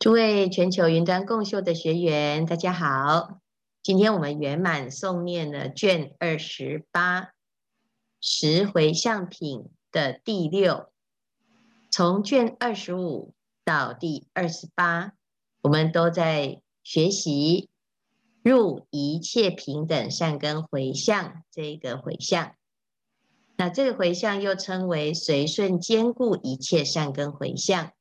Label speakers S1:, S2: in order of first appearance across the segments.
S1: 诸位全球云端共修的学员，大家好！今天我们圆满诵念了卷二十八十回向品的第六，从卷二十五到第二十八，我们都在学习入一切平等善根回向这个回向。那这个回向又称为随顺兼顾一切善根回向，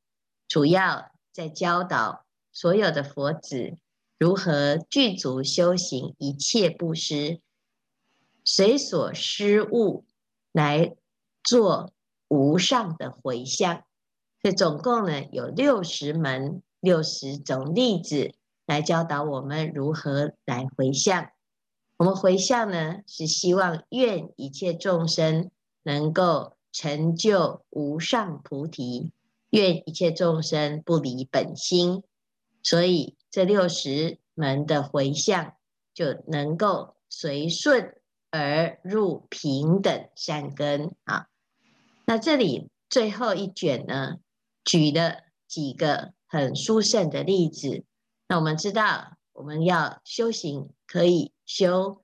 S1: 主要。在教导所有的佛子如何具足修行一切布施，随所施物来做无上的回向。这总共呢有六十门、六十种例子来教导我们如何来回向。我们回向呢是希望愿一切众生能够成就无上菩提。愿一切众生不离本心，所以这六十门的回向就能够随顺而入平等善根啊。那这里最后一卷呢，举了几个很殊胜的例子。那我们知道，我们要修行，可以修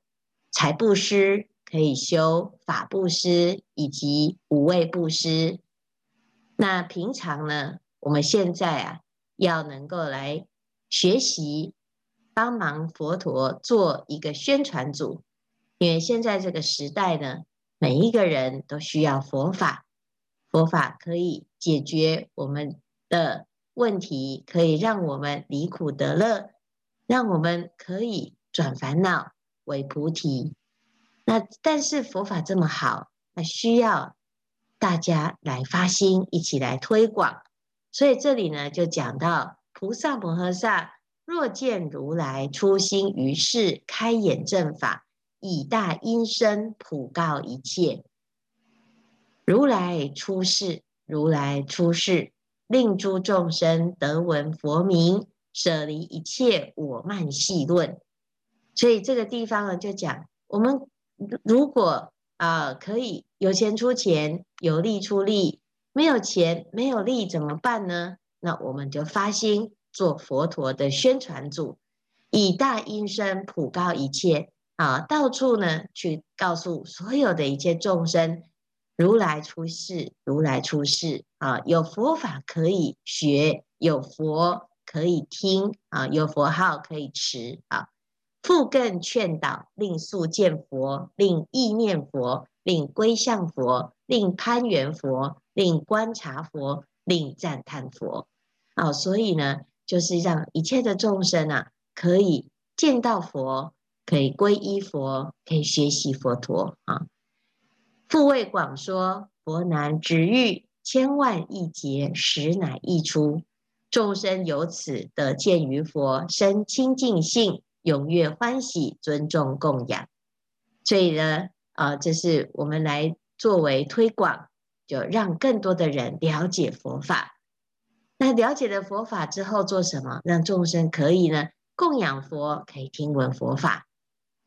S1: 财布施，可以修法布施，以及无畏布施。那平常呢，我们现在啊，要能够来学习，帮忙佛陀做一个宣传组，因为现在这个时代呢，每一个人都需要佛法，佛法可以解决我们的问题，可以让我们离苦得乐，让我们可以转烦恼为菩提。那但是佛法这么好，那需要。大家来发心，一起来推广。所以这里呢，就讲到菩萨摩诃萨若见如来出心于世，开演正法，以大音声普告一切。如来出世，如来出世，令诸众生得闻佛名，舍离一切我慢戏论。所以这个地方呢，就讲我们如果。啊，可以有钱出钱，有力出力，没有钱没有力怎么办呢？那我们就发心做佛陀的宣传组，以大音声普告一切啊，到处呢去告诉所有的一切众生，如来出世，如来出世啊，有佛法可以学，有佛可以听啊，有佛号可以持啊。复更劝导，令速见佛，令意念佛，令归向佛，令攀缘佛，令观察佛，令赞叹佛。啊、哦，所以呢，就是让一切的众生啊，可以见到佛，可以皈依佛，可以学习佛陀啊。复为广说，佛难值喻，千万亿劫时乃易出，众生由此得见于佛，生清净性。踊跃欢喜，尊重供养，所以呢，啊、这是我们来作为推广，就让更多的人了解佛法。那了解了佛法之后，做什么？让众生可以呢供养佛，可以听闻佛法，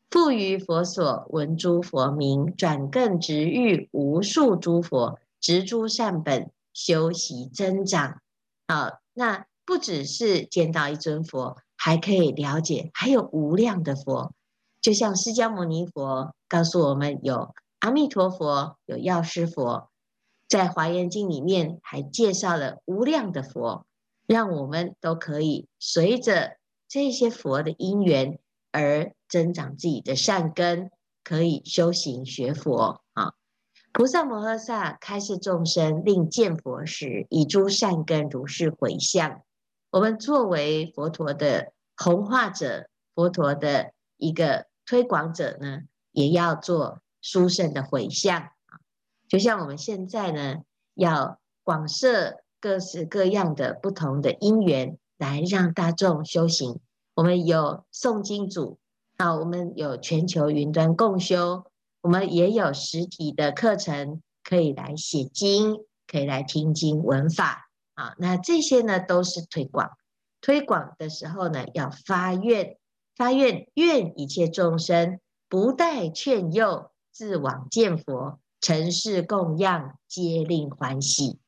S1: 复于佛所闻诸佛名，转更值遇无数诸佛，植诸善本，修习增长。啊，那不只是见到一尊佛。还可以了解，还有无量的佛，就像释迦牟尼佛告诉我们，有阿弥陀佛，有药师佛，在华严经里面还介绍了无量的佛，让我们都可以随着这些佛的因缘而增长自己的善根，可以修行学佛啊。菩萨摩诃萨开示众生，令见佛时，以诸善根如是回向。我们作为佛陀的弘化者，佛陀的一个推广者呢，也要做殊胜的回向啊。就像我们现在呢，要广设各式各样的不同的因缘，来让大众修行。我们有诵经组啊，我们有全球云端共修，我们也有实体的课程，可以来写经，可以来听经闻法。啊，那这些呢都是推广。推广的时候呢，要发愿，发愿愿一切众生不待劝诱，自往见佛，尘世供养，皆令欢喜。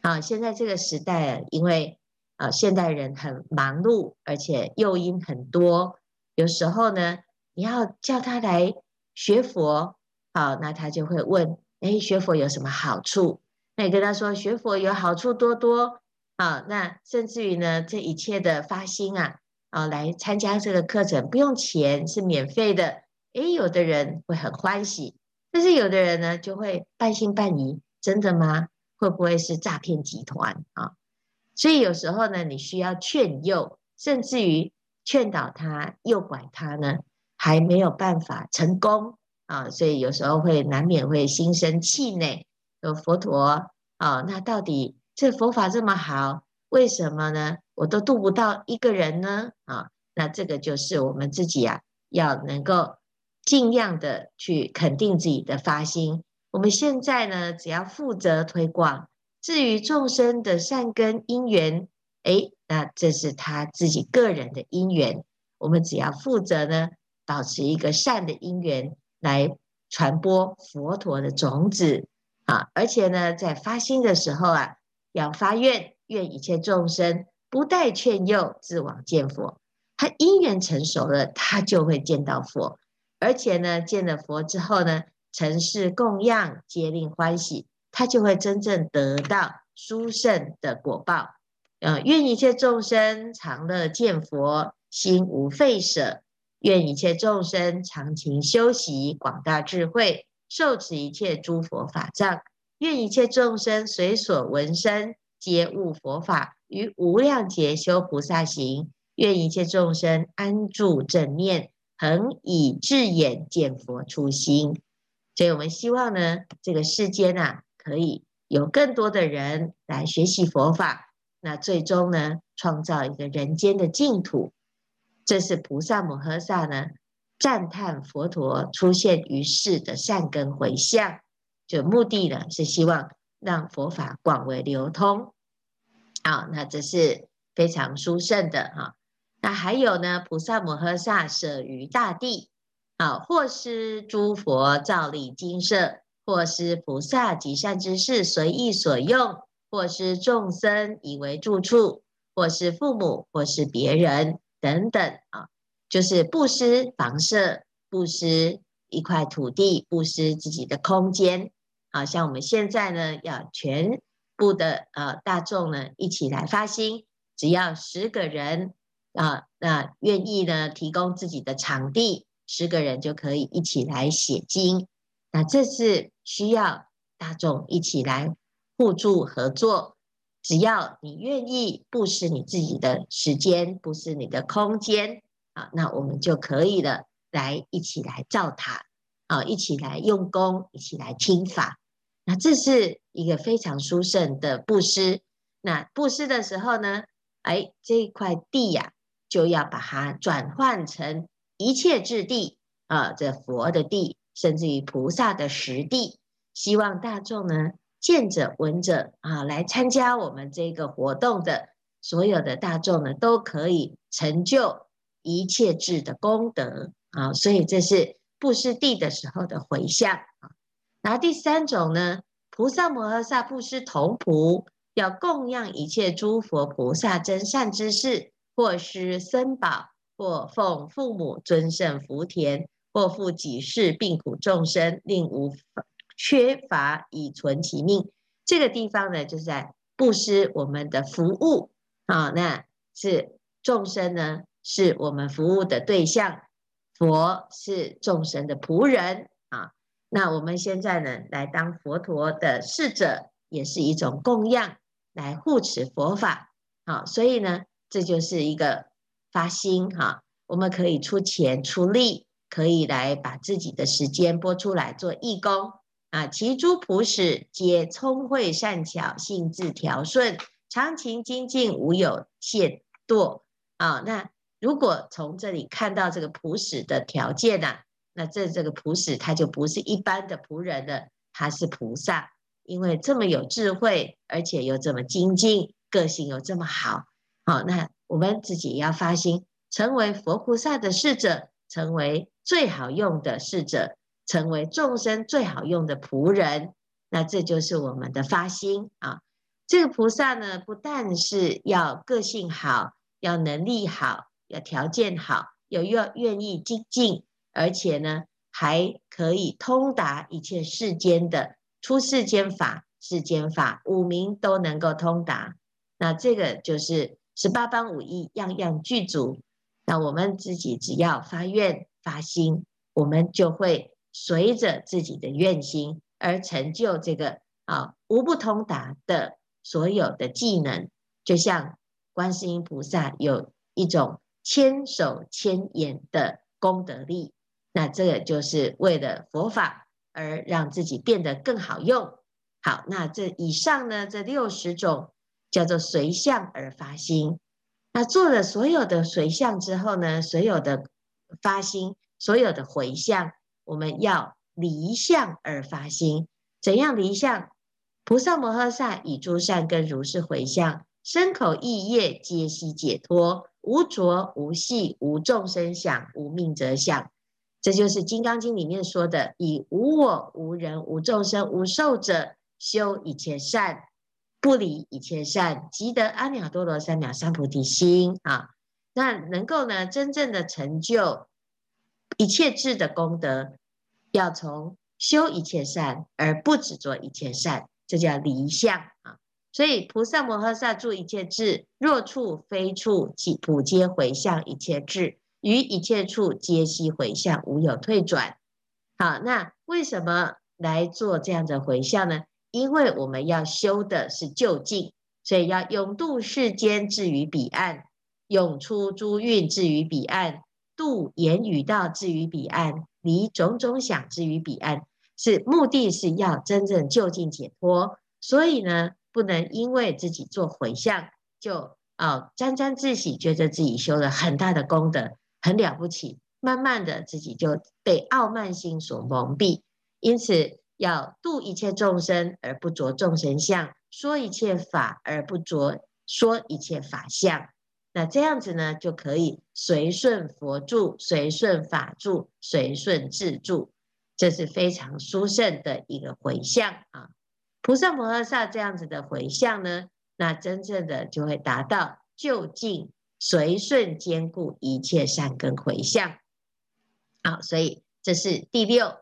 S1: 好，现在这个时代，因为啊，现代人很忙碌，而且诱因很多，有时候呢，你要叫他来学佛，好，那他就会问，哎，学佛有什么好处？那你跟他说学佛有好处多多，啊，那甚至于呢，这一切的发心啊，啊，来参加这个课程不用钱，是免费的，哎，有的人会很欢喜，但是有的人呢，就会半信半疑，真的吗？会不会是诈骗集团啊？所以有时候呢，你需要劝诱，甚至于劝导他、诱拐他呢，还没有办法成功啊。所以有时候会难免会心生气馁。有佛陀啊，那到底这佛法这么好，为什么呢？我都度不到一个人呢？啊，那这个就是我们自己啊，要能够尽量的去肯定自己的发心。我们现在呢，只要负责推广，至于众生的善根因缘，诶，那这是他自己个人的因缘。我们只要负责呢，保持一个善的因缘，来传播佛陀的种子啊。而且呢，在发心的时候啊，要发愿，愿一切众生不待劝诱，自往见佛。他因缘成熟了，他就会见到佛。而且呢，见了佛之后呢，尘世供养，皆令欢喜，他就会真正得到殊胜的果报。呃，愿一切众生常乐见佛，心无废舍；愿一切众生常勤修习，广大智慧，受持一切诸佛法藏；愿一切众生随所闻声，皆悟佛法，于无量劫修菩萨行；愿一切众生安住正念，恒以智眼见佛初心。所以我们希望呢，这个世间啊，可以有更多的人来学习佛法，那最终呢，创造一个人间的净土。这是菩萨摩诃萨呢赞叹佛陀出现于世的善根回向，就目的呢是希望让佛法广为流通。好，那这是非常殊胜的哈。那还有呢，菩萨摩诃萨舍于大地。啊，或是诸佛造礼精舍，或是菩萨及善知识随意所用，或是众生以为住处，或是父母，或是别人等等啊，就是布施房舍，布施一块土地，布施自己的空间。好像我们现在呢，要全部的呃大众呢一起来发心，只要十个人啊，那愿意呢提供自己的场地。十个人就可以一起来写经，那这是需要大众一起来互助合作。只要你愿意布施你自己的时间，布施你的空间那我们就可以了，来一起来造塔啊，一起来用功，一起来听法。那这是一个非常殊胜的布施。那布施的时候呢，哎，这块地呀、就要把它转换成。一切智地啊，这佛的地，甚至于菩萨的实地，希望大众呢见者闻者啊，来参加我们这个活动的所有的大众呢，都可以成就一切智的功德啊。所以这是布施地的时候的回向啊。然后第三种呢，菩萨摩诃萨布施童仆，要供养一切诸佛菩萨真善知识，或施僧宝。或奉父母尊胜福田，或复己世病苦众生，令无缺乏以存其命。这个地方呢，就是在布施我们的服务啊。那是众生呢，是我们服务的对象，佛是众生的仆人啊。那我们现在呢，来当佛陀的侍者，也是一种供养，来护持佛法。好，所以呢，这就是一个。发心哈，我们可以出钱出力，可以来把自己的时间拨出来做义工啊。其诸仆使皆聪慧善巧，性智调顺，常勤精进，无有懈惰啊。那如果从这里看到这个仆使的条件呢、啊，那这这个仆使他就不是一般的仆人了，他是菩萨，因为这么有智慧，而且又这么精进，个性又这么好，好那。我们自己要发心，成为佛菩萨的侍者，成为最好用的侍者，成为众生最好用的仆人。那这就是我们的发心啊！这个菩萨呢，不但是要个性好，要能力好，要条件好，又要愿意精进，而且呢，还可以通达一切世间的出世间法、世间法，五明都能够通达。那这个就是十八般武艺，样样具足。那我们自己只要发愿发心，我们就会随着自己的愿心而成就这个啊无不通达的。所有的技能，就像观世音菩萨有一种千手千眼的功德力，那这个就是为了佛法而让自己变得更好用。好，那这以上呢，这六十种叫做随相而发心。那做了所有的随相之后呢，所有的发心，所有的回向，我们要离相而发心。怎样离相？菩萨摩诃萨以诸善根如是回向，身口意业皆悉解脱，无着无系无众生想，无命者想。这就是《金刚经》里面说的：以无我、无人、无众生、无寿者修一切善，不离一切善，即得阿耨多罗三藐三菩提心啊！那能够呢，真正的成就一切智的功德，要从修一切善，而不只做一切善。这叫离相啊，所以菩萨摩诃萨住一切智，若处非处，即普皆回向一切智，于一切处皆悉回向，无有退转。好，那为什么来做这样的回向呢？因为我们要修的是究竟，所以要永度世间至于彼岸，永出诸蕴至于彼岸，度言语道至于彼岸，离种种想至于彼岸。是目的是要真正究竟解脱，所以呢，不能因为自己做回向就啊沾沾自喜，觉得自己修了很大的功德，很了不起。慢慢的，自己就被傲慢心所蒙蔽。因此，要度一切众生而不着众生相，说一切法而不着说一切法相。那这样子呢，就可以随顺佛住，随顺法住，随顺智住。这是非常殊胜的一个回向啊！菩萨摩诃萨这样子的回向呢，那真正的就会达到究竟随顺兼顾一切善根回向。好，所以这是第六，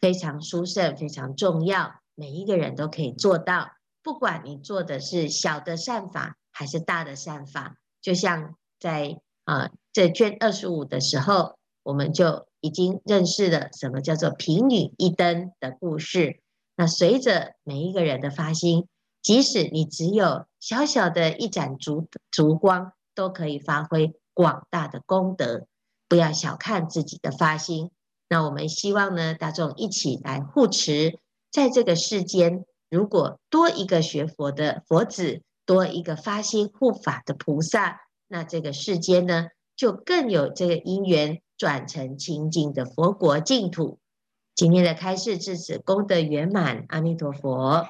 S1: 非常殊胜、非常重要，每一个人都可以做到。不管你做的是小的善法还是大的善法，就像在啊这卷二十五的时候，我们就。已经认识了什么叫做贫女一灯的故事。那随着每一个人的发心，即使你只有小小的一盏烛烛光，都可以发挥广大的功德。不要小看自己的发心。那我们希望呢，大众一起来护持，在这个世间，如果多一个学佛的佛子，多一个发心护法的菩萨，那这个世间呢，就更有这个因缘。转成清净的佛国净土。今天的开示至此功德圆满，阿弥陀佛。